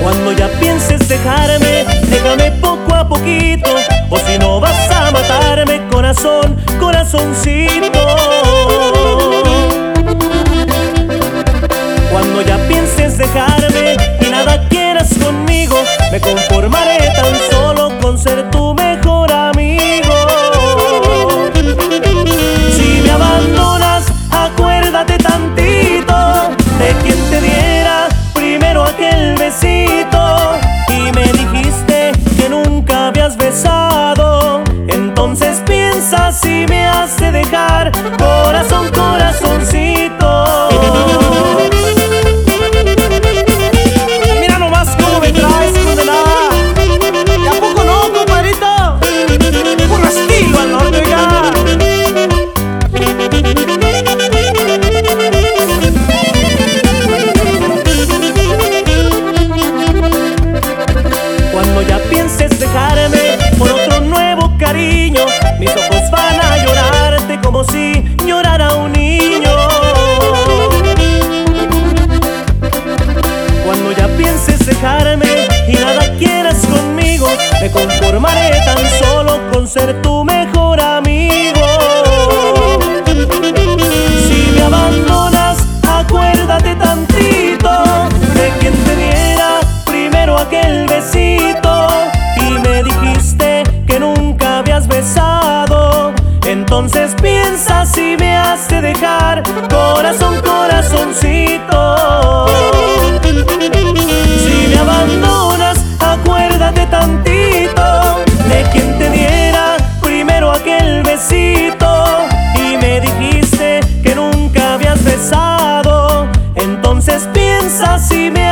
Cuando ya pienses dejarme, dégame poco a poquito, o si no vas a matarme, corazón, corazoncito. mejor. me conformaré tan solo con ser tu mejor amigo. Si me abandonas, acuérdate tantito de quien te diera primero aquel besito y me dijiste que nunca habías besado. Entonces piensa si me has de dejar. Con veces piensas si me